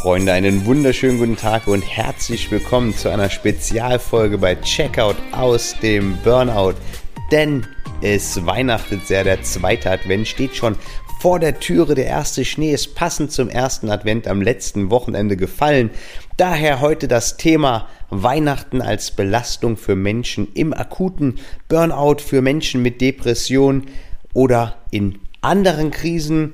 Freunde, einen wunderschönen guten Tag und herzlich willkommen zu einer Spezialfolge bei Checkout aus dem Burnout. Denn es weihnachtet sehr, der zweite Advent steht schon vor der Türe, der erste Schnee ist passend zum ersten Advent am letzten Wochenende gefallen. Daher heute das Thema Weihnachten als Belastung für Menschen im akuten Burnout, für Menschen mit Depression oder in anderen Krisen.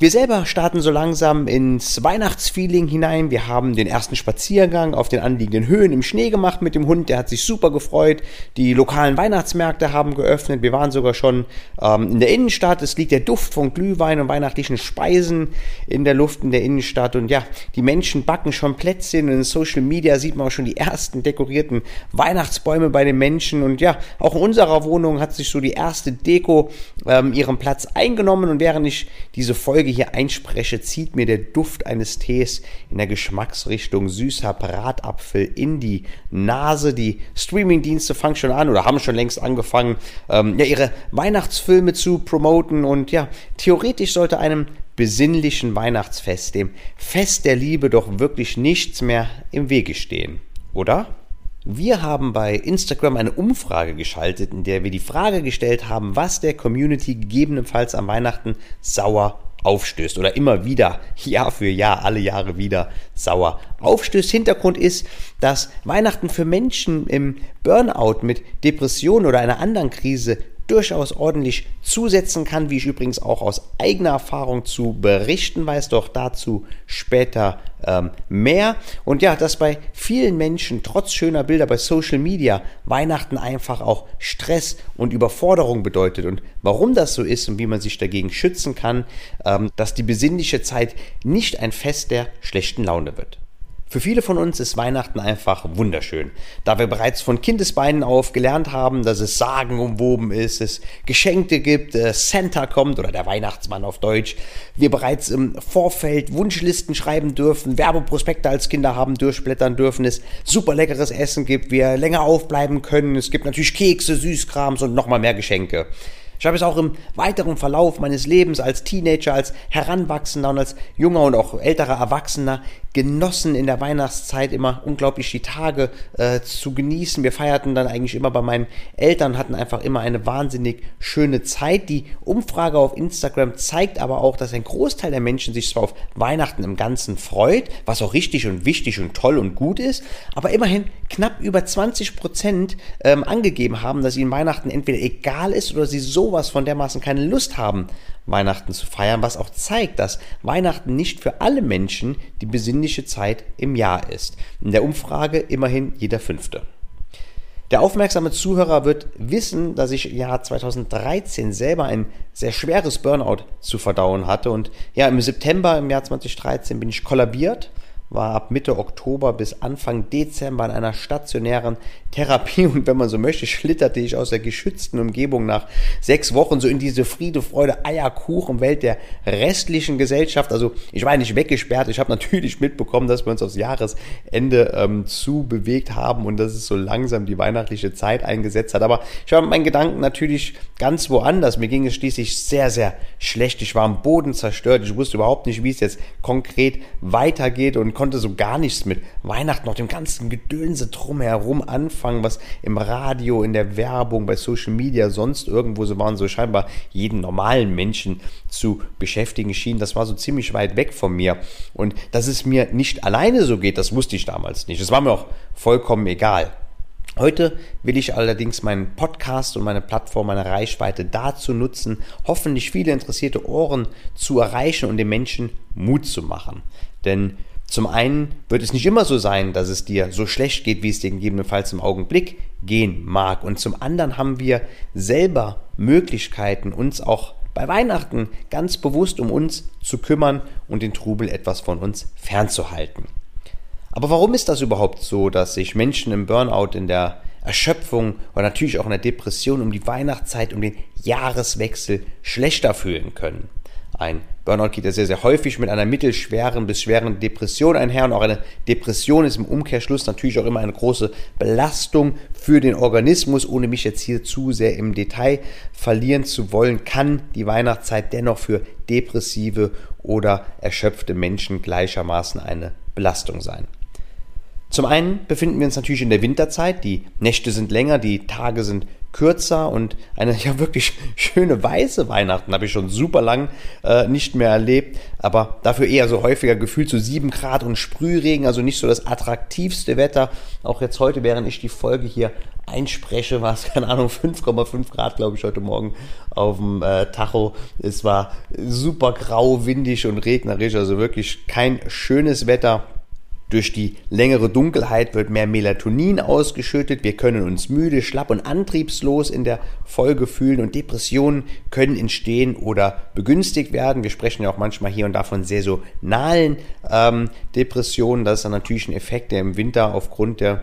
Wir selber starten so langsam ins Weihnachtsfeeling hinein. Wir haben den ersten Spaziergang auf den anliegenden Höhen im Schnee gemacht mit dem Hund. Der hat sich super gefreut. Die lokalen Weihnachtsmärkte haben geöffnet. Wir waren sogar schon ähm, in der Innenstadt. Es liegt der Duft von Glühwein und weihnachtlichen Speisen in der Luft in der Innenstadt. Und ja, die Menschen backen schon Plätzchen. Und in Social Media sieht man auch schon die ersten dekorierten Weihnachtsbäume bei den Menschen. Und ja, auch in unserer Wohnung hat sich so die erste Deko ähm, ihren Platz eingenommen. Und während ich diese Folge Folge hier einspreche, zieht mir der Duft eines Tees in der Geschmacksrichtung süßer Bratapfel in die Nase. Die Streamingdienste fangen schon an oder haben schon längst angefangen, ähm, ja, ihre Weihnachtsfilme zu promoten und ja, theoretisch sollte einem besinnlichen Weihnachtsfest, dem Fest der Liebe, doch wirklich nichts mehr im Wege stehen, oder? Wir haben bei Instagram eine Umfrage geschaltet, in der wir die Frage gestellt haben, was der Community gegebenenfalls am Weihnachten sauer aufstößt oder immer wieder, Jahr für Jahr, alle Jahre wieder sauer aufstößt. Hintergrund ist, dass Weihnachten für Menschen im Burnout mit Depression oder einer anderen Krise durchaus ordentlich zusetzen kann, wie ich übrigens auch aus eigener Erfahrung zu berichten weiß, doch dazu später ähm, mehr. Und ja, dass bei vielen Menschen trotz schöner Bilder bei Social Media Weihnachten einfach auch Stress und Überforderung bedeutet. Und warum das so ist und wie man sich dagegen schützen kann, ähm, dass die besinnliche Zeit nicht ein Fest der schlechten Laune wird. Für viele von uns ist Weihnachten einfach wunderschön, da wir bereits von Kindesbeinen auf gelernt haben, dass es sagenumwoben ist, es Geschenke gibt, äh, Santa kommt oder der Weihnachtsmann auf Deutsch, wir bereits im Vorfeld Wunschlisten schreiben dürfen, Werbeprospekte als Kinder haben durchblättern dürfen, es super leckeres Essen gibt, wir länger aufbleiben können, es gibt natürlich Kekse, Süßkrams und nochmal mehr Geschenke. Ich habe es auch im weiteren Verlauf meines Lebens als Teenager, als Heranwachsender und als junger und auch älterer Erwachsener genossen, in der Weihnachtszeit immer unglaublich die Tage äh, zu genießen. Wir feierten dann eigentlich immer bei meinen Eltern, hatten einfach immer eine wahnsinnig schöne Zeit. Die Umfrage auf Instagram zeigt aber auch, dass ein Großteil der Menschen sich zwar auf Weihnachten im Ganzen freut, was auch richtig und wichtig und toll und gut ist, aber immerhin knapp über 20 Prozent ähm, angegeben haben, dass ihnen Weihnachten entweder egal ist oder sie sowas von dermaßen keine Lust haben, Weihnachten zu feiern, was auch zeigt, dass Weihnachten nicht für alle Menschen die besinnliche Zeit im Jahr ist. In der Umfrage immerhin jeder Fünfte. Der aufmerksame Zuhörer wird wissen, dass ich im Jahr 2013 selber ein sehr schweres Burnout zu verdauen hatte und ja, im September im Jahr 2013 bin ich kollabiert war ab Mitte Oktober bis Anfang Dezember in einer stationären Therapie und wenn man so möchte, schlitterte ich aus der geschützten Umgebung nach sechs Wochen so in diese Friede, Freude, Eierkuchen Welt der restlichen Gesellschaft. Also ich war nicht weggesperrt, ich habe natürlich mitbekommen, dass wir uns aufs Jahresende ähm, zu bewegt haben und dass es so langsam die weihnachtliche Zeit eingesetzt hat. Aber ich war mit meinen Gedanken natürlich ganz woanders. Mir ging es schließlich sehr, sehr schlecht. Ich war am Boden zerstört. Ich wusste überhaupt nicht, wie es jetzt konkret weitergeht und konnte so gar nichts mit Weihnachten noch dem ganzen Gedönse drumherum anfangen, was im Radio, in der Werbung, bei Social Media, sonst irgendwo so waren, so scheinbar jeden normalen Menschen zu beschäftigen schien. Das war so ziemlich weit weg von mir. Und dass es mir nicht alleine so geht, das wusste ich damals nicht. Das war mir auch vollkommen egal. Heute will ich allerdings meinen Podcast und meine Plattform, meine Reichweite dazu nutzen, hoffentlich viele interessierte Ohren zu erreichen und den Menschen Mut zu machen. Denn zum einen wird es nicht immer so sein, dass es dir so schlecht geht, wie es dir gegebenenfalls im Augenblick gehen mag. Und zum anderen haben wir selber Möglichkeiten, uns auch bei Weihnachten ganz bewusst um uns zu kümmern und den Trubel etwas von uns fernzuhalten. Aber warum ist das überhaupt so, dass sich Menschen im Burnout, in der Erschöpfung oder natürlich auch in der Depression um die Weihnachtszeit, um den Jahreswechsel schlechter fühlen können? Ein Burnout geht ja sehr, sehr häufig mit einer mittelschweren bis schweren Depression einher und auch eine Depression ist im Umkehrschluss natürlich auch immer eine große Belastung für den Organismus. Ohne mich jetzt hier zu sehr im Detail verlieren zu wollen, kann die Weihnachtszeit dennoch für depressive oder erschöpfte Menschen gleichermaßen eine Belastung sein. Zum einen befinden wir uns natürlich in der Winterzeit. Die Nächte sind länger, die Tage sind kürzer und eine ja wirklich schöne weiße Weihnachten habe ich schon super lang äh, nicht mehr erlebt, aber dafür eher so häufiger gefühlt so 7 Grad und Sprühregen, also nicht so das attraktivste Wetter. Auch jetzt heute, während ich die Folge hier einspreche, war es, keine Ahnung, 5,5 Grad, glaube ich, heute Morgen auf dem äh, Tacho. Es war super grau, windig und regnerisch, also wirklich kein schönes Wetter. Durch die längere Dunkelheit wird mehr Melatonin ausgeschüttet. Wir können uns müde, schlapp und antriebslos in der Folge fühlen und Depressionen können entstehen oder begünstigt werden. Wir sprechen ja auch manchmal hier und da von saisonalen ähm, Depressionen. Das ist dann natürlich ein Effekt, der im Winter aufgrund der,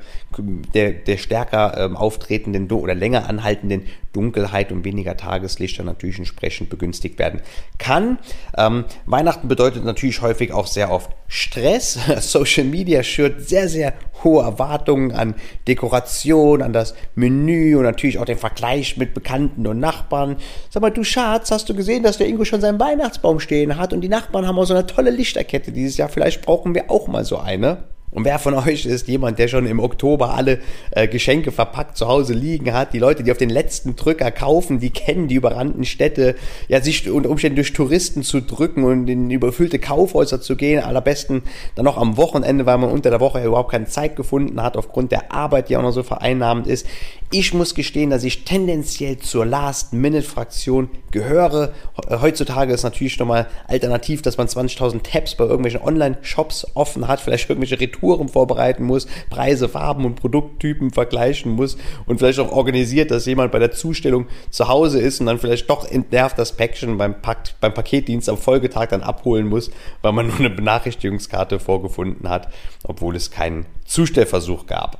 der, der stärker ähm, auftretenden oder länger anhaltenden Dunkelheit und weniger Tageslicht dann natürlich entsprechend begünstigt werden kann. Ähm, Weihnachten bedeutet natürlich häufig auch sehr oft Stress. Social schürt sehr, sehr hohe Erwartungen an Dekoration, an das Menü und natürlich auch den Vergleich mit Bekannten und Nachbarn. Sag mal, du Schatz, hast du gesehen, dass der Ingo schon seinen Weihnachtsbaum stehen hat und die Nachbarn haben auch so eine tolle Lichterkette dieses Jahr. Vielleicht brauchen wir auch mal so eine. Und wer von euch ist jemand, der schon im Oktober alle äh, Geschenke verpackt zu Hause liegen hat? Die Leute, die auf den letzten Drücker kaufen, die kennen die überrannten Städte, ja, sich unter Umständen durch Touristen zu drücken und in überfüllte Kaufhäuser zu gehen. Allerbesten dann noch am Wochenende, weil man unter der Woche überhaupt keine Zeit gefunden hat, aufgrund der Arbeit, die auch noch so vereinnahmend ist. Ich muss gestehen, dass ich tendenziell zur Last-Minute-Fraktion gehöre. Heutzutage ist natürlich nochmal alternativ, dass man 20.000 Tabs bei irgendwelchen Online-Shops offen hat, vielleicht irgendwelche Retouren vorbereiten muss, Preise, Farben und Produkttypen vergleichen muss und vielleicht auch organisiert, dass jemand bei der Zustellung zu Hause ist und dann vielleicht doch entnervt das Päckchen beim, Pak beim Paketdienst am Folgetag dann abholen muss, weil man nur eine Benachrichtigungskarte vorgefunden hat, obwohl es keinen Zustellversuch gab.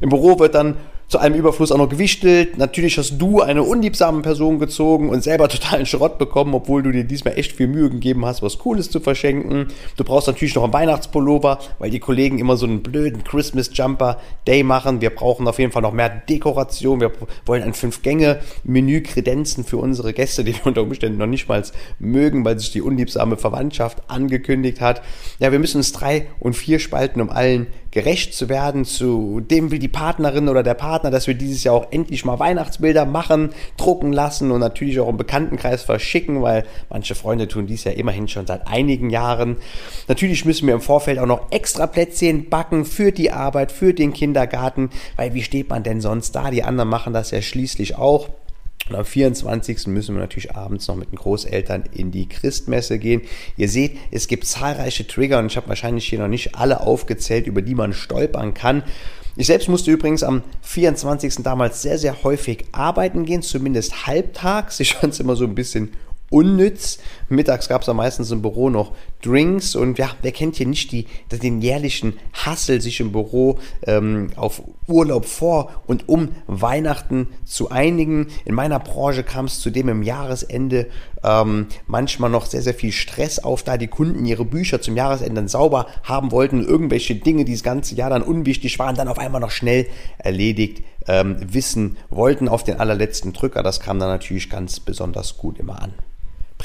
Im Büro wird dann zu einem Überfluss auch noch gewichtelt. Natürlich hast du eine unliebsame Person gezogen und selber totalen Schrott bekommen, obwohl du dir diesmal echt viel Mühe gegeben hast, was Cooles zu verschenken. Du brauchst natürlich noch einen Weihnachtspullover, weil die Kollegen immer so einen blöden Christmas Jumper Day machen. Wir brauchen auf jeden Fall noch mehr Dekoration. Wir wollen ein Fünf-Gänge-Menü kredenzen für unsere Gäste, die wir unter Umständen noch nicht mal mögen, weil sich die unliebsame Verwandtschaft angekündigt hat. Ja, wir müssen uns drei und vier spalten, um allen gerecht zu werden. Zu dem will die Partnerin oder der Partner, dass wir dieses Jahr auch endlich mal Weihnachtsbilder machen, drucken lassen und natürlich auch im Bekanntenkreis verschicken, weil manche Freunde tun dies ja immerhin schon seit einigen Jahren. Natürlich müssen wir im Vorfeld auch noch extra Plätzchen backen für die Arbeit, für den Kindergarten, weil wie steht man denn sonst da? Die anderen machen das ja schließlich auch. Und am 24. müssen wir natürlich abends noch mit den Großeltern in die Christmesse gehen. Ihr seht, es gibt zahlreiche Trigger und ich habe wahrscheinlich hier noch nicht alle aufgezählt, über die man stolpern kann. Ich selbst musste übrigens am 24. damals sehr, sehr häufig arbeiten gehen, zumindest halbtags. Ich fand es immer so ein bisschen unnütz. Mittags gab es dann meistens im Büro noch Drinks und ja, wer kennt hier nicht die, den jährlichen Hassel, sich im Büro ähm, auf Urlaub vor und um Weihnachten zu einigen. In meiner Branche kam es zudem im Jahresende ähm, manchmal noch sehr, sehr viel Stress auf, da die Kunden ihre Bücher zum Jahresende sauber haben wollten, irgendwelche Dinge, die das ganze Jahr dann unwichtig waren, dann auf einmal noch schnell erledigt ähm, wissen wollten auf den allerletzten Drücker. Das kam dann natürlich ganz besonders gut immer an.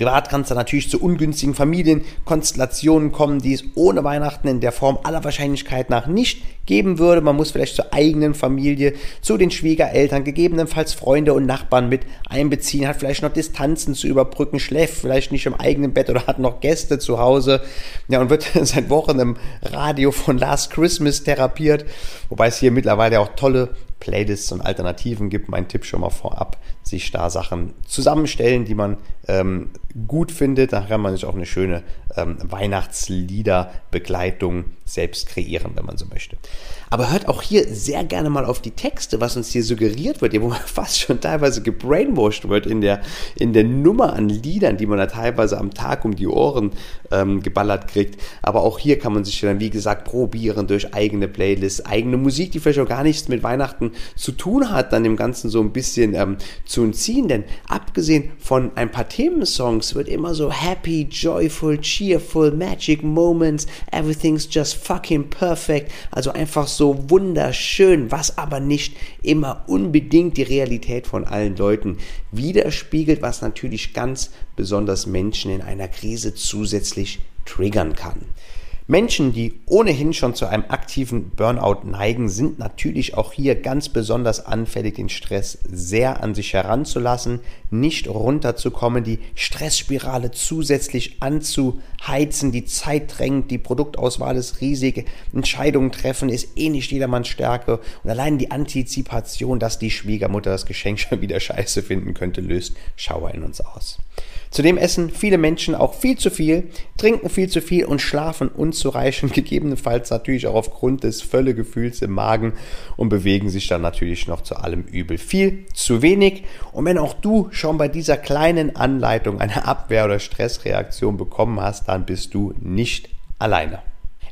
Privat kann es dann natürlich zu ungünstigen Familienkonstellationen kommen, die es ohne Weihnachten in der Form aller Wahrscheinlichkeit nach nicht geben würde. Man muss vielleicht zur eigenen Familie, zu den Schwiegereltern, gegebenenfalls Freunde und Nachbarn mit einbeziehen, hat vielleicht noch Distanzen zu überbrücken, schläft vielleicht nicht im eigenen Bett oder hat noch Gäste zu Hause. Ja, und wird seit Wochen im Radio von Last Christmas therapiert, wobei es hier mittlerweile auch tolle Playlists und Alternativen gibt. Mein Tipp schon mal vorab, sich da Sachen zusammenstellen, die man ähm, gut findet. Da kann man sich auch eine schöne ähm, Weihnachtsliederbegleitung selbst kreieren, wenn man so möchte. Aber hört auch hier sehr gerne mal auf die Texte, was uns hier suggeriert wird, wo man fast schon teilweise gebrainwashed wird in der, in der Nummer an Liedern, die man da teilweise am Tag um die Ohren ähm, geballert kriegt. Aber auch hier kann man sich dann, wie gesagt, probieren durch eigene Playlists, eigene Musik, die vielleicht auch gar nichts mit Weihnachten zu tun hat, dann dem Ganzen so ein bisschen ähm, zu entziehen, denn abgesehen von ein paar Themensongs wird immer so happy, joyful, cheerful, magic moments, everything's just fucking perfect, also einfach so wunderschön, was aber nicht immer unbedingt die Realität von allen Leuten widerspiegelt, was natürlich ganz besonders Menschen in einer Krise zusätzlich triggern kann. Menschen, die ohnehin schon zu einem aktiven Burnout neigen, sind natürlich auch hier ganz besonders anfällig, den Stress sehr an sich heranzulassen, nicht runterzukommen, die Stressspirale zusätzlich anzuheizen, die Zeit drängt, die Produktauswahl ist riesig, Entscheidungen treffen ist eh nicht jedermanns Stärke und allein die Antizipation, dass die Schwiegermutter das Geschenk schon wieder scheiße finden könnte, löst Schauer in uns aus. Zudem essen viele Menschen auch viel zu viel, trinken viel zu viel und schlafen unzureichend, gegebenenfalls natürlich auch aufgrund des Völlegefühls im Magen und bewegen sich dann natürlich noch zu allem Übel viel zu wenig. Und wenn auch du schon bei dieser kleinen Anleitung eine Abwehr- oder Stressreaktion bekommen hast, dann bist du nicht alleine.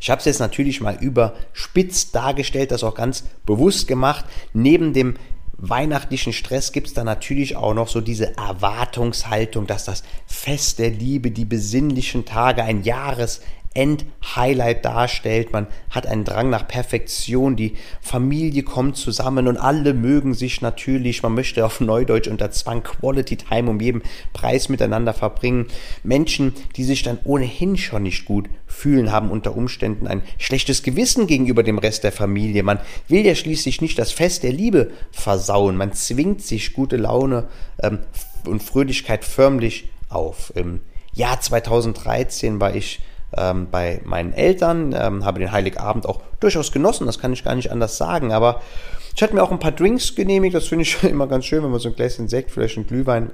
Ich habe es jetzt natürlich mal überspitzt dargestellt, das auch ganz bewusst gemacht. Neben dem weihnachtlichen Stress gibt es dann natürlich auch noch so diese Erwartungshaltung, dass das Fest der Liebe, die besinnlichen Tage, ein Jahres End-Highlight darstellt. Man hat einen Drang nach Perfektion, die Familie kommt zusammen und alle mögen sich natürlich. Man möchte auf Neudeutsch unter Zwang Quality Time um jeden Preis miteinander verbringen. Menschen, die sich dann ohnehin schon nicht gut fühlen, haben unter Umständen ein schlechtes Gewissen gegenüber dem Rest der Familie. Man will ja schließlich nicht das Fest der Liebe versauen. Man zwingt sich gute Laune ähm, und Fröhlichkeit förmlich auf. Im Jahr 2013 war ich ähm, bei meinen Eltern, ähm, habe den Heiligabend auch durchaus genossen, das kann ich gar nicht anders sagen, aber ich hatte mir auch ein paar Drinks genehmigt, das finde ich immer ganz schön, wenn man so ein Gläschen Sekt, vielleicht ein Glühwein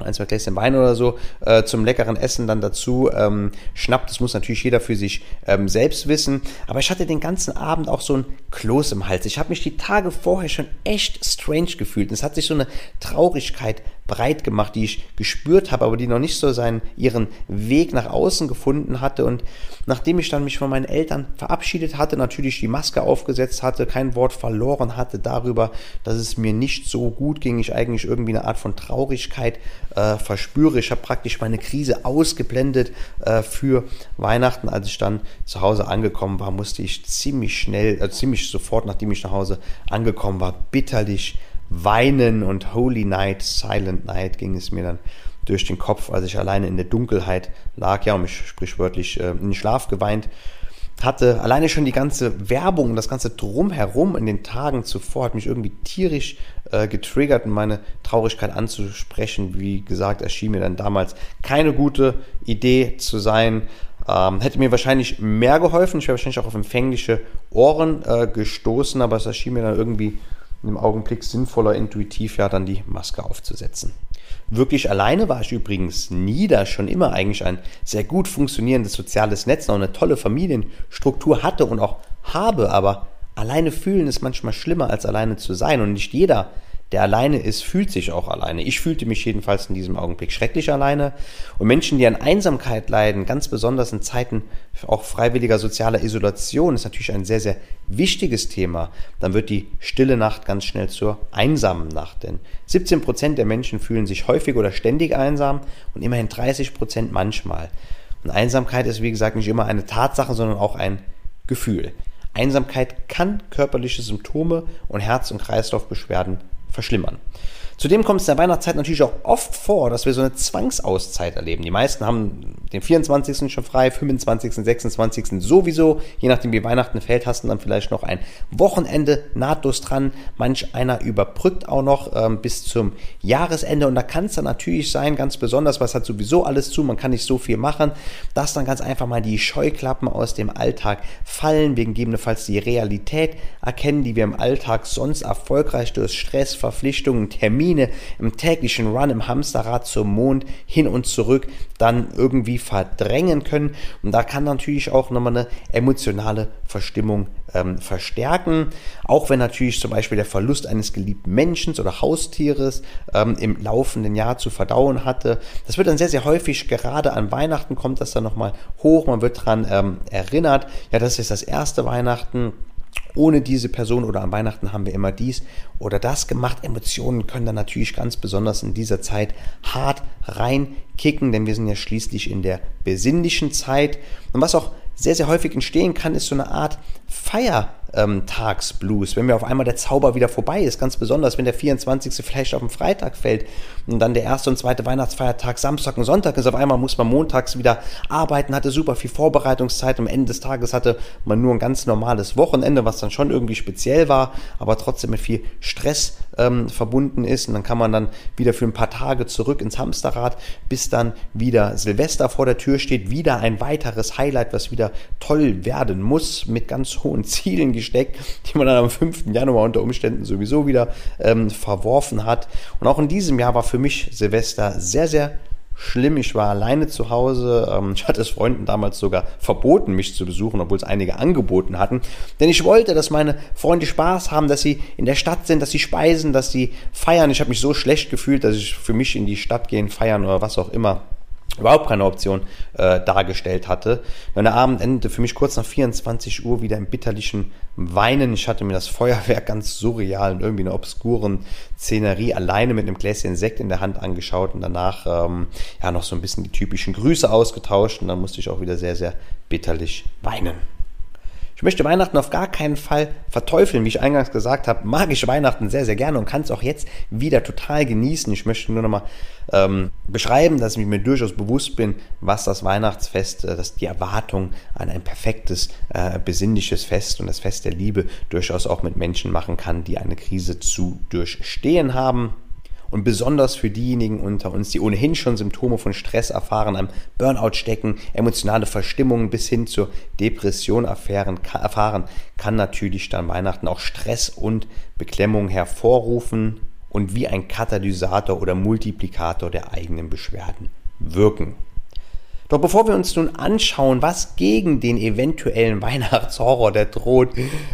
ein, zwei Gläschen Wein oder so äh, zum leckeren Essen dann dazu ähm, schnappt. Das muss natürlich jeder für sich ähm, selbst wissen. Aber ich hatte den ganzen Abend auch so ein Kloß im Hals. Ich habe mich die Tage vorher schon echt strange gefühlt. Es hat sich so eine Traurigkeit breit gemacht, die ich gespürt habe, aber die noch nicht so seinen, ihren Weg nach außen gefunden hatte. Und nachdem ich dann mich von meinen Eltern verabschiedet hatte, natürlich die Maske aufgesetzt hatte, kein Wort verloren hatte darüber, dass es mir nicht so gut ging, ich eigentlich irgendwie eine Art von Traurigkeit äh, verspüre. Ich habe praktisch meine Krise ausgeblendet äh, für Weihnachten. Als ich dann zu Hause angekommen war, musste ich ziemlich schnell, äh, ziemlich sofort, nachdem ich nach Hause angekommen war, bitterlich Weinen und Holy Night, Silent Night ging es mir dann durch den Kopf, als ich alleine in der Dunkelheit lag, ja, und mich sprichwörtlich äh, in den Schlaf geweint hatte. Alleine schon die ganze Werbung, das ganze Drumherum in den Tagen zuvor hat mich irgendwie tierisch äh, getriggert, um meine Traurigkeit anzusprechen. Wie gesagt, erschien mir dann damals keine gute Idee zu sein. Ähm, hätte mir wahrscheinlich mehr geholfen. Ich wäre wahrscheinlich auch auf empfängliche Ohren äh, gestoßen, aber es erschien mir dann irgendwie im Augenblick sinnvoller, intuitiv ja dann die Maske aufzusetzen. Wirklich alleine war ich übrigens nie, da. Schon immer eigentlich ein sehr gut funktionierendes soziales Netz, noch eine tolle Familienstruktur hatte und auch habe, aber alleine fühlen ist manchmal schlimmer als alleine zu sein. Und nicht jeder der alleine ist, fühlt sich auch alleine. Ich fühlte mich jedenfalls in diesem Augenblick schrecklich alleine. Und Menschen, die an Einsamkeit leiden, ganz besonders in Zeiten auch freiwilliger sozialer Isolation, ist natürlich ein sehr, sehr wichtiges Thema. Dann wird die stille Nacht ganz schnell zur einsamen Nacht. Denn 17 Prozent der Menschen fühlen sich häufig oder ständig einsam und immerhin 30 Prozent manchmal. Und Einsamkeit ist, wie gesagt, nicht immer eine Tatsache, sondern auch ein Gefühl. Einsamkeit kann körperliche Symptome und Herz- und Kreislaufbeschwerden verschlimmern. Zudem kommt es in der Weihnachtszeit natürlich auch oft vor, dass wir so eine Zwangsauszeit erleben. Die meisten haben den 24. schon frei, 25., 26. sowieso. Je nachdem, wie Weihnachten fällt, hast du dann vielleicht noch ein Wochenende nahtlos dran. Manch einer überbrückt auch noch ähm, bis zum Jahresende. Und da kann es dann natürlich sein, ganz besonders, was hat sowieso alles zu, man kann nicht so viel machen, dass dann ganz einfach mal die Scheuklappen aus dem Alltag fallen. Wir gegebenenfalls die Realität erkennen, die wir im Alltag sonst erfolgreich durch Stress, Verpflichtungen, Termine, Termine im täglichen Run im Hamsterrad zum Mond hin und zurück dann irgendwie verdrängen können. Und da kann natürlich auch nochmal eine emotionale Verstimmung ähm, verstärken. Auch wenn natürlich zum Beispiel der Verlust eines geliebten Menschen oder Haustieres ähm, im laufenden Jahr zu verdauen hatte. Das wird dann sehr, sehr häufig, gerade an Weihnachten kommt das dann nochmal hoch. Man wird daran ähm, erinnert, ja, das ist das erste Weihnachten ohne diese Person oder an Weihnachten haben wir immer dies oder das gemacht. Emotionen können dann natürlich ganz besonders in dieser Zeit hart reinkicken, denn wir sind ja schließlich in der besinnlichen Zeit. Und was auch sehr, sehr häufig entstehen kann, ist so eine Art Feier ähm, Tagsblues, wenn mir auf einmal der Zauber wieder vorbei ist, ganz besonders, wenn der 24. vielleicht auf den Freitag fällt und dann der erste und zweite Weihnachtsfeiertag Samstag und Sonntag ist, auf einmal muss man montags wieder arbeiten, hatte super viel Vorbereitungszeit, am Ende des Tages hatte man nur ein ganz normales Wochenende, was dann schon irgendwie speziell war, aber trotzdem mit viel Stress ähm, verbunden ist und dann kann man dann wieder für ein paar Tage zurück ins Hamsterrad, bis dann wieder Silvester vor der Tür steht, wieder ein weiteres Highlight, was wieder toll werden muss, mit ganz hohen Zielen gesteckt, die man dann am 5. Januar unter Umständen sowieso wieder ähm, verworfen hat. Und auch in diesem Jahr war für mich Silvester sehr, sehr schlimm. Ich war alleine zu Hause. Ähm, ich hatte es Freunden damals sogar verboten, mich zu besuchen, obwohl es einige angeboten hatten. Denn ich wollte, dass meine Freunde Spaß haben, dass sie in der Stadt sind, dass sie speisen, dass sie feiern. Ich habe mich so schlecht gefühlt, dass ich für mich in die Stadt gehen, feiern oder was auch immer überhaupt keine Option äh, dargestellt hatte. Und der Abend endete für mich kurz nach 24 Uhr wieder im bitterlichen Weinen. Ich hatte mir das Feuerwerk ganz surreal in irgendwie einer obskuren Szenerie alleine mit einem Gläschen Sekt in der Hand angeschaut und danach ähm, ja noch so ein bisschen die typischen Grüße ausgetauscht und dann musste ich auch wieder sehr, sehr bitterlich weinen. Ich möchte Weihnachten auf gar keinen Fall verteufeln. Wie ich eingangs gesagt habe, mag ich Weihnachten sehr, sehr gerne und kann es auch jetzt wieder total genießen. Ich möchte nur nochmal ähm, beschreiben, dass ich mir durchaus bewusst bin, was das Weihnachtsfest, äh, dass die Erwartung an ein perfektes, äh, besinnliches Fest und das Fest der Liebe durchaus auch mit Menschen machen kann, die eine Krise zu durchstehen haben. Und besonders für diejenigen unter uns, die ohnehin schon Symptome von Stress erfahren, einem Burnout stecken, emotionale Verstimmungen bis hin zur Depression erfahren, erfahren, kann natürlich dann Weihnachten auch Stress und Beklemmung hervorrufen und wie ein Katalysator oder Multiplikator der eigenen Beschwerden wirken. Doch bevor wir uns nun anschauen, was gegen den eventuellen Weihnachtshorror, der droht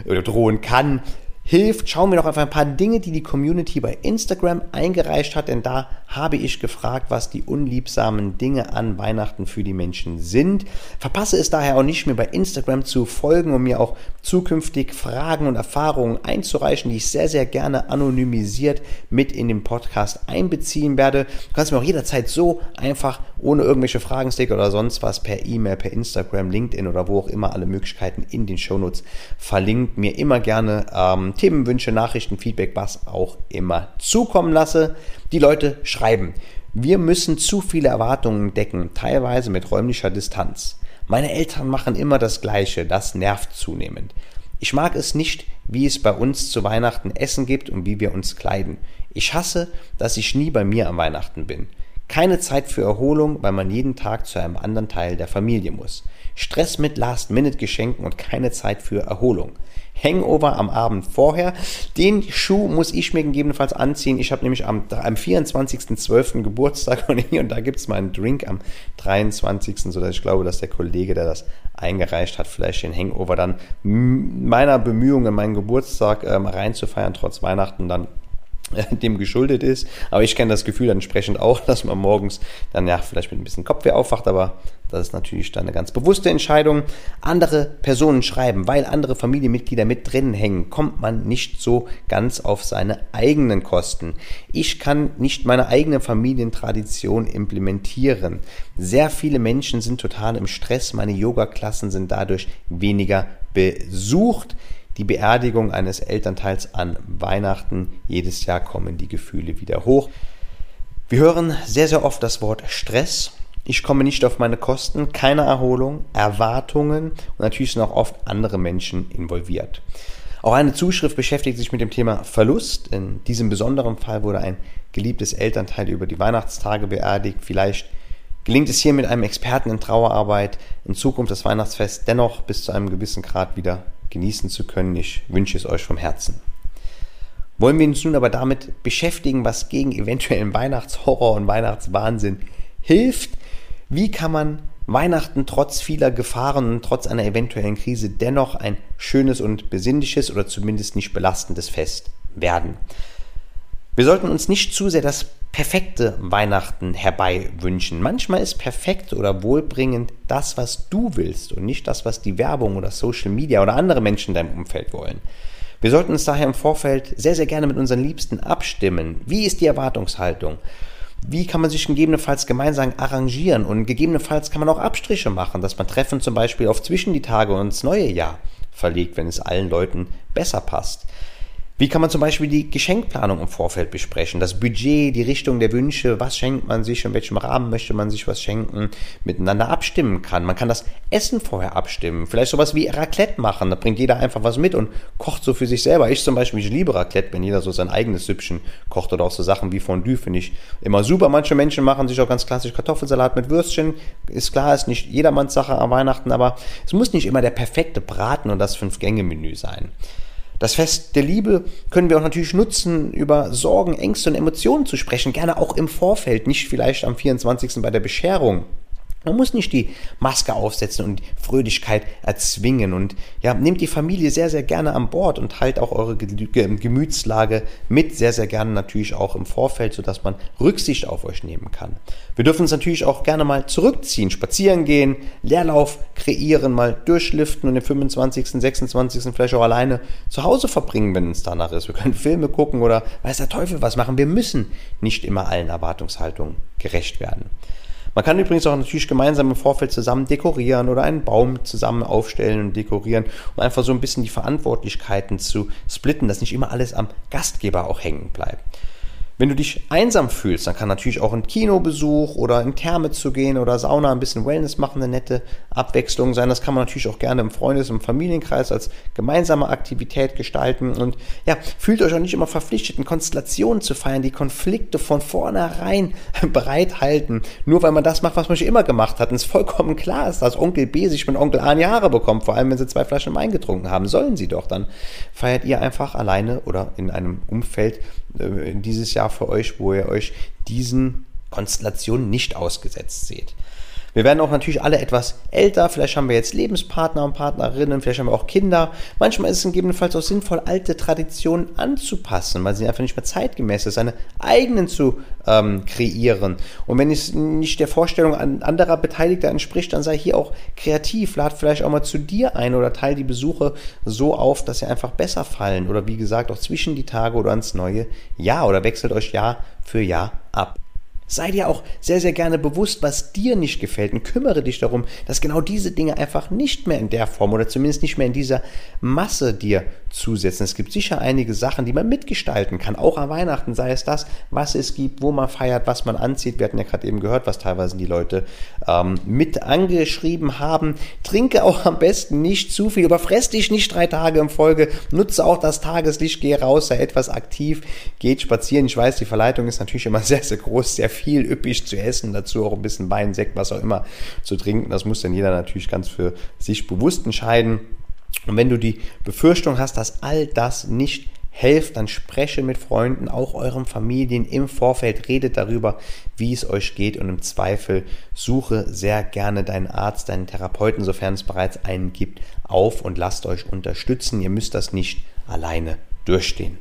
oder drohen kann, hilft, schauen wir noch auf ein paar Dinge, die die Community bei Instagram eingereicht hat, denn da habe ich gefragt, was die unliebsamen Dinge an Weihnachten für die Menschen sind. Verpasse es daher auch nicht, mir bei Instagram zu folgen und mir auch zukünftig Fragen und Erfahrungen einzureichen, die ich sehr, sehr gerne anonymisiert mit in den Podcast einbeziehen werde. Du kannst mir auch jederzeit so einfach ohne irgendwelche Fragensticker oder sonst was per E-Mail, per Instagram, LinkedIn oder wo auch immer alle Möglichkeiten in den Shownotes verlinkt, mir immer gerne ähm, Themenwünsche, Nachrichten, Feedback, was auch immer zukommen lasse. Die Leute schreiben, wir müssen zu viele Erwartungen decken, teilweise mit räumlicher Distanz. Meine Eltern machen immer das Gleiche, das nervt zunehmend. Ich mag es nicht, wie es bei uns zu Weihnachten Essen gibt und wie wir uns kleiden. Ich hasse, dass ich nie bei mir am Weihnachten bin. Keine Zeit für Erholung, weil man jeden Tag zu einem anderen Teil der Familie muss. Stress mit Last-Minute-Geschenken und keine Zeit für Erholung. Hangover am Abend vorher. Den Schuh muss ich mir gegebenenfalls anziehen. Ich habe nämlich am, am 24.12. Geburtstag und hier und da gibt es mal einen Drink am 23. sodass ich glaube, dass der Kollege, der das eingereicht hat, vielleicht den Hangover dann meiner Bemühungen, meinen Geburtstag ähm, reinzufeiern, trotz Weihnachten dann dem geschuldet ist. Aber ich kenne das Gefühl entsprechend auch, dass man morgens dann ja vielleicht mit ein bisschen Kopfweh aufwacht, aber das ist natürlich dann eine ganz bewusste Entscheidung. Andere Personen schreiben, weil andere Familienmitglieder mit drin hängen, kommt man nicht so ganz auf seine eigenen Kosten. Ich kann nicht meine eigene Familientradition implementieren. Sehr viele Menschen sind total im Stress. Meine Yoga-Klassen sind dadurch weniger besucht die Beerdigung eines Elternteils an Weihnachten. Jedes Jahr kommen die Gefühle wieder hoch. Wir hören sehr, sehr oft das Wort Stress. Ich komme nicht auf meine Kosten, keine Erholung, Erwartungen und natürlich sind auch oft andere Menschen involviert. Auch eine Zuschrift beschäftigt sich mit dem Thema Verlust. In diesem besonderen Fall wurde ein geliebtes Elternteil über die Weihnachtstage beerdigt. Vielleicht gelingt es hier mit einem Experten in Trauerarbeit in Zukunft das Weihnachtsfest dennoch bis zu einem gewissen Grad wieder genießen zu können. Ich wünsche es euch vom Herzen. Wollen wir uns nun aber damit beschäftigen, was gegen eventuellen Weihnachtshorror und Weihnachtswahnsinn hilft? Wie kann man Weihnachten trotz vieler Gefahren und trotz einer eventuellen Krise dennoch ein schönes und besinnliches oder zumindest nicht belastendes Fest werden? Wir sollten uns nicht zu sehr das perfekte Weihnachten herbei wünschen. Manchmal ist perfekt oder wohlbringend das, was du willst und nicht das, was die Werbung oder Social Media oder andere Menschen in deinem Umfeld wollen. Wir sollten uns daher im Vorfeld sehr, sehr gerne mit unseren Liebsten abstimmen. Wie ist die Erwartungshaltung? Wie kann man sich gegebenenfalls gemeinsam arrangieren? Und gegebenenfalls kann man auch Abstriche machen, dass man Treffen zum Beispiel auf zwischen die Tage und ins neue Jahr verlegt, wenn es allen Leuten besser passt. Wie kann man zum Beispiel die Geschenkplanung im Vorfeld besprechen? Das Budget, die Richtung der Wünsche, was schenkt man sich, in welchem Rahmen möchte man sich was schenken, miteinander abstimmen kann. Man kann das Essen vorher abstimmen. Vielleicht sowas wie Raclette machen. Da bringt jeder einfach was mit und kocht so für sich selber. Ich zum Beispiel, ich liebe Raclette, wenn jeder so sein eigenes Süppchen kocht oder auch so Sachen wie Fondue, finde ich immer super. Manche Menschen machen sich auch ganz klassisch Kartoffelsalat mit Würstchen. Ist klar, ist nicht jedermanns Sache am Weihnachten, aber es muss nicht immer der perfekte Braten und das Fünf-Gänge-Menü sein. Das Fest der Liebe können wir auch natürlich nutzen, über Sorgen, Ängste und Emotionen zu sprechen, gerne auch im Vorfeld, nicht vielleicht am 24. bei der Bescherung. Man muss nicht die Maske aufsetzen und Fröhlichkeit erzwingen. Und ja, nehmt die Familie sehr, sehr gerne an Bord und halt auch eure Gemütslage mit, sehr, sehr gerne natürlich auch im Vorfeld, sodass man Rücksicht auf euch nehmen kann. Wir dürfen uns natürlich auch gerne mal zurückziehen, spazieren gehen, Leerlauf kreieren, mal durchliften und den 25., 26. vielleicht auch alleine zu Hause verbringen, wenn es danach ist. Wir können Filme gucken oder weiß der Teufel was machen. Wir müssen nicht immer allen Erwartungshaltungen gerecht werden. Man kann übrigens auch natürlich gemeinsam im Vorfeld zusammen dekorieren oder einen Baum zusammen aufstellen und dekorieren, um einfach so ein bisschen die Verantwortlichkeiten zu splitten, dass nicht immer alles am Gastgeber auch hängen bleibt. Wenn du dich einsam fühlst, dann kann natürlich auch ein Kinobesuch oder in Therme zu gehen oder Sauna ein bisschen Wellness machen eine nette Abwechslung sein. Das kann man natürlich auch gerne im Freundes- und Familienkreis als gemeinsame Aktivität gestalten. Und ja, fühlt euch auch nicht immer verpflichtet, in Konstellationen zu feiern, die Konflikte von vornherein bereithalten. Nur weil man das macht, was man schon immer gemacht hat. Und es vollkommen klar ist, dass Onkel B sich mit Onkel A in Jahre bekommt, vor allem wenn sie zwei Flaschen Wein getrunken haben. Sollen sie doch. Dann feiert ihr einfach alleine oder in einem Umfeld dieses Jahr für euch, wo ihr euch diesen Konstellationen nicht ausgesetzt seht. Wir werden auch natürlich alle etwas älter. Vielleicht haben wir jetzt Lebenspartner und Partnerinnen, vielleicht haben wir auch Kinder. Manchmal ist es gegebenenfalls auch sinnvoll, alte Traditionen anzupassen, weil sie einfach nicht mehr zeitgemäß sind, seine eigenen zu ähm, kreieren. Und wenn es nicht der Vorstellung anderer Beteiligter entspricht, dann sei hier auch kreativ. Lad vielleicht auch mal zu dir ein oder teile die Besuche so auf, dass sie einfach besser fallen. Oder wie gesagt, auch zwischen die Tage oder ans neue Jahr oder wechselt euch Jahr für Jahr ab. Sei dir auch sehr, sehr gerne bewusst, was dir nicht gefällt und kümmere dich darum, dass genau diese Dinge einfach nicht mehr in der Form oder zumindest nicht mehr in dieser Masse dir zusetzen. Es gibt sicher einige Sachen, die man mitgestalten kann, auch an Weihnachten, sei es das, was es gibt, wo man feiert, was man anzieht. Wir hatten ja gerade eben gehört, was teilweise die Leute ähm, mit angeschrieben haben. Trinke auch am besten nicht zu viel, überfress dich nicht drei Tage in Folge, nutze auch das Tageslicht, gehe raus, sei etwas aktiv, geht spazieren. Ich weiß, die Verleitung ist natürlich immer sehr, sehr groß, sehr viel üppig zu essen, dazu auch ein bisschen Wein, Sekt, was auch immer zu trinken. Das muss dann jeder natürlich ganz für sich bewusst entscheiden. Und wenn du die Befürchtung hast, dass all das nicht helft, dann spreche mit Freunden, auch euren Familien im Vorfeld, redet darüber, wie es euch geht und im Zweifel suche sehr gerne deinen Arzt, deinen Therapeuten, sofern es bereits einen gibt, auf und lasst euch unterstützen. Ihr müsst das nicht alleine durchstehen.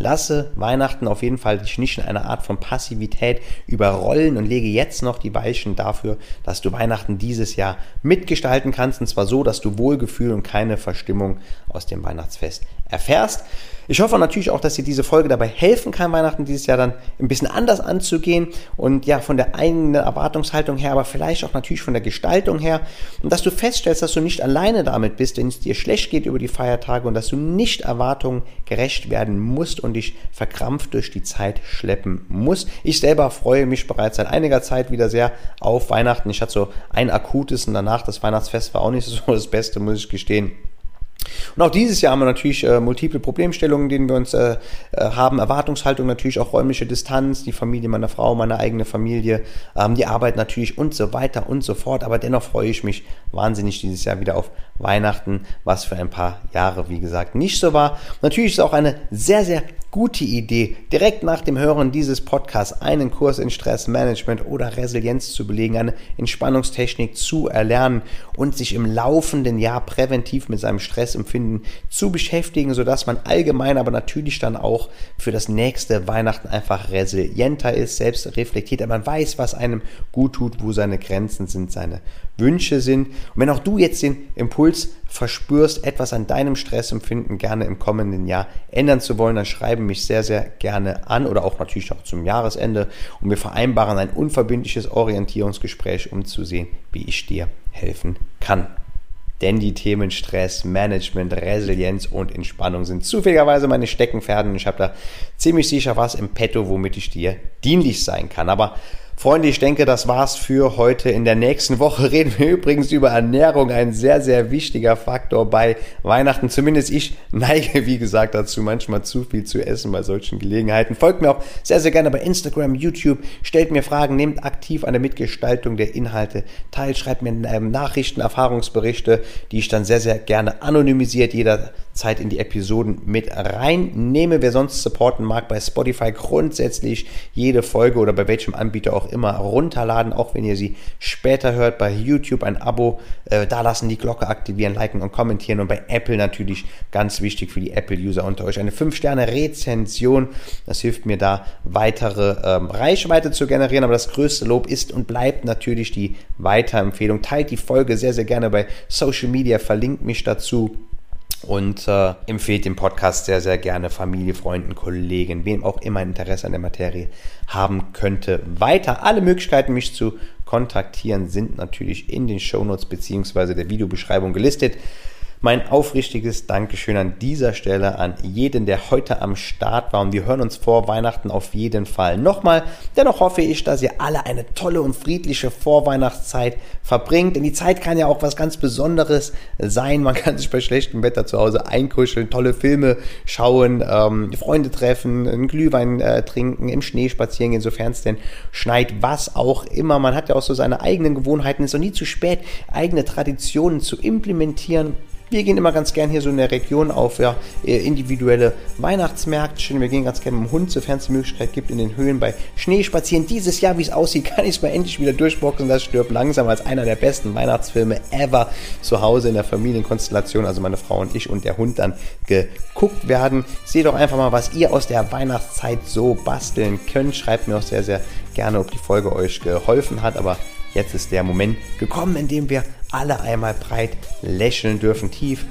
Lasse Weihnachten auf jeden Fall dich nicht in einer Art von Passivität überrollen und lege jetzt noch die Weichen dafür, dass du Weihnachten dieses Jahr mitgestalten kannst. Und zwar so, dass du Wohlgefühl und keine Verstimmung aus dem Weihnachtsfest erfährst. Ich hoffe natürlich auch, dass dir diese Folge dabei helfen kann, Weihnachten dieses Jahr dann ein bisschen anders anzugehen und ja, von der eigenen Erwartungshaltung her, aber vielleicht auch natürlich von der Gestaltung her und dass du feststellst, dass du nicht alleine damit bist, wenn es dir schlecht geht über die Feiertage und dass du nicht Erwartungen gerecht werden musst und dich verkrampft durch die Zeit schleppen musst. Ich selber freue mich bereits seit einiger Zeit wieder sehr auf Weihnachten. Ich hatte so ein akutes und danach das Weihnachtsfest war auch nicht so das Beste, muss ich gestehen. Und auch dieses Jahr haben wir natürlich äh, multiple Problemstellungen, denen wir uns äh, äh, haben. Erwartungshaltung natürlich auch räumliche Distanz, die Familie meiner Frau, meine eigene Familie, ähm, die Arbeit natürlich und so weiter und so fort. Aber dennoch freue ich mich wahnsinnig dieses Jahr wieder auf Weihnachten, was für ein paar Jahre, wie gesagt, nicht so war. Und natürlich ist es auch eine sehr, sehr gute Idee, direkt nach dem Hören dieses Podcasts einen Kurs in Stressmanagement oder Resilienz zu belegen, eine Entspannungstechnik zu erlernen und sich im laufenden Jahr präventiv mit seinem Stressempfinden zu beschäftigen, sodass man allgemein, aber natürlich dann auch für das nächste Weihnachten einfach resilienter ist, selbst reflektiert, man weiß, was einem gut tut, wo seine Grenzen sind, seine Wünsche sind. Und wenn auch du jetzt den Impuls verspürst, etwas an deinem Stressempfinden gerne im kommenden Jahr ändern zu wollen, dann schreibe mich sehr, sehr gerne an oder auch natürlich noch zum Jahresende und wir vereinbaren ein unverbindliches Orientierungsgespräch, um zu sehen, wie ich dir helfen kann. Denn die Themen Stress, Management, Resilienz und Entspannung sind zufälligerweise meine Steckenpferde und ich habe da ziemlich sicher was im Petto, womit ich dir dienlich sein kann. Aber Freunde, ich denke, das war's für heute. In der nächsten Woche reden wir übrigens über Ernährung, ein sehr, sehr wichtiger Faktor bei Weihnachten. Zumindest ich neige, wie gesagt, dazu, manchmal zu viel zu essen bei solchen Gelegenheiten. Folgt mir auch sehr, sehr gerne bei Instagram, YouTube, stellt mir Fragen, nehmt aktiv an der Mitgestaltung der Inhalte teil, schreibt mir ähm, Nachrichten, Erfahrungsberichte, die ich dann sehr, sehr gerne anonymisiert jederzeit in die Episoden mit reinnehme. Wer sonst supporten mag bei Spotify grundsätzlich jede Folge oder bei welchem Anbieter auch immer runterladen, auch wenn ihr sie später hört. Bei YouTube ein Abo äh, da lassen, die Glocke aktivieren, liken und kommentieren. Und bei Apple natürlich ganz wichtig für die Apple-User unter euch eine 5-Sterne-Rezension. Das hilft mir da, weitere ähm, Reichweite zu generieren. Aber das größte Lob ist und bleibt natürlich die Weiterempfehlung. Teilt die Folge sehr, sehr gerne bei Social Media, verlinkt mich dazu und äh, empfehlt den Podcast sehr, sehr gerne Familie, Freunden, Kollegen, wem auch immer Interesse an der Materie haben könnte. Weiter, alle Möglichkeiten, mich zu kontaktieren, sind natürlich in den Shownotes beziehungsweise der Videobeschreibung gelistet. Mein aufrichtiges Dankeschön an dieser Stelle an jeden, der heute am Start war. Und wir hören uns vor Weihnachten auf jeden Fall nochmal. Dennoch hoffe ich, dass ihr alle eine tolle und friedliche Vorweihnachtszeit verbringt. Denn die Zeit kann ja auch was ganz Besonderes sein. Man kann sich bei schlechtem Wetter zu Hause einkuscheln, tolle Filme schauen, ähm, Freunde treffen, einen Glühwein äh, trinken, im Schnee spazieren gehen, sofern es denn schneit, was auch immer. Man hat ja auch so seine eigenen Gewohnheiten. Es ist noch nie zu spät, eigene Traditionen zu implementieren wir gehen immer ganz gern hier so in der Region auf ja, individuelle Weihnachtsmärkte. Wir gehen ganz gerne mit dem Hund, sofern es die Möglichkeit gibt, in den Höhen bei Schnee spazieren. Dieses Jahr, wie es aussieht, kann ich es mal endlich wieder durchboxen. Das stirbt langsam als einer der besten Weihnachtsfilme ever zu Hause in der Familienkonstellation. Also meine Frau und ich und der Hund dann geguckt werden. Seht doch einfach mal, was ihr aus der Weihnachtszeit so basteln könnt. Schreibt mir auch sehr, sehr gerne, ob die Folge euch geholfen hat. Aber jetzt ist der Moment gekommen, in dem wir alle einmal breit lächeln dürfen, tief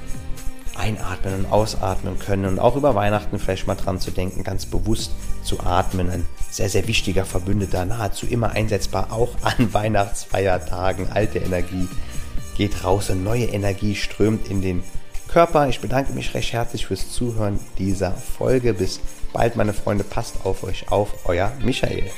einatmen und ausatmen können und auch über Weihnachten vielleicht mal dran zu denken, ganz bewusst zu atmen. Ein sehr, sehr wichtiger Verbündeter, nahezu immer einsetzbar, auch an Weihnachtsfeiertagen. Alte Energie geht raus und neue Energie strömt in den Körper. Ich bedanke mich recht herzlich fürs Zuhören dieser Folge. Bis bald, meine Freunde. Passt auf euch auf. Euer Michael.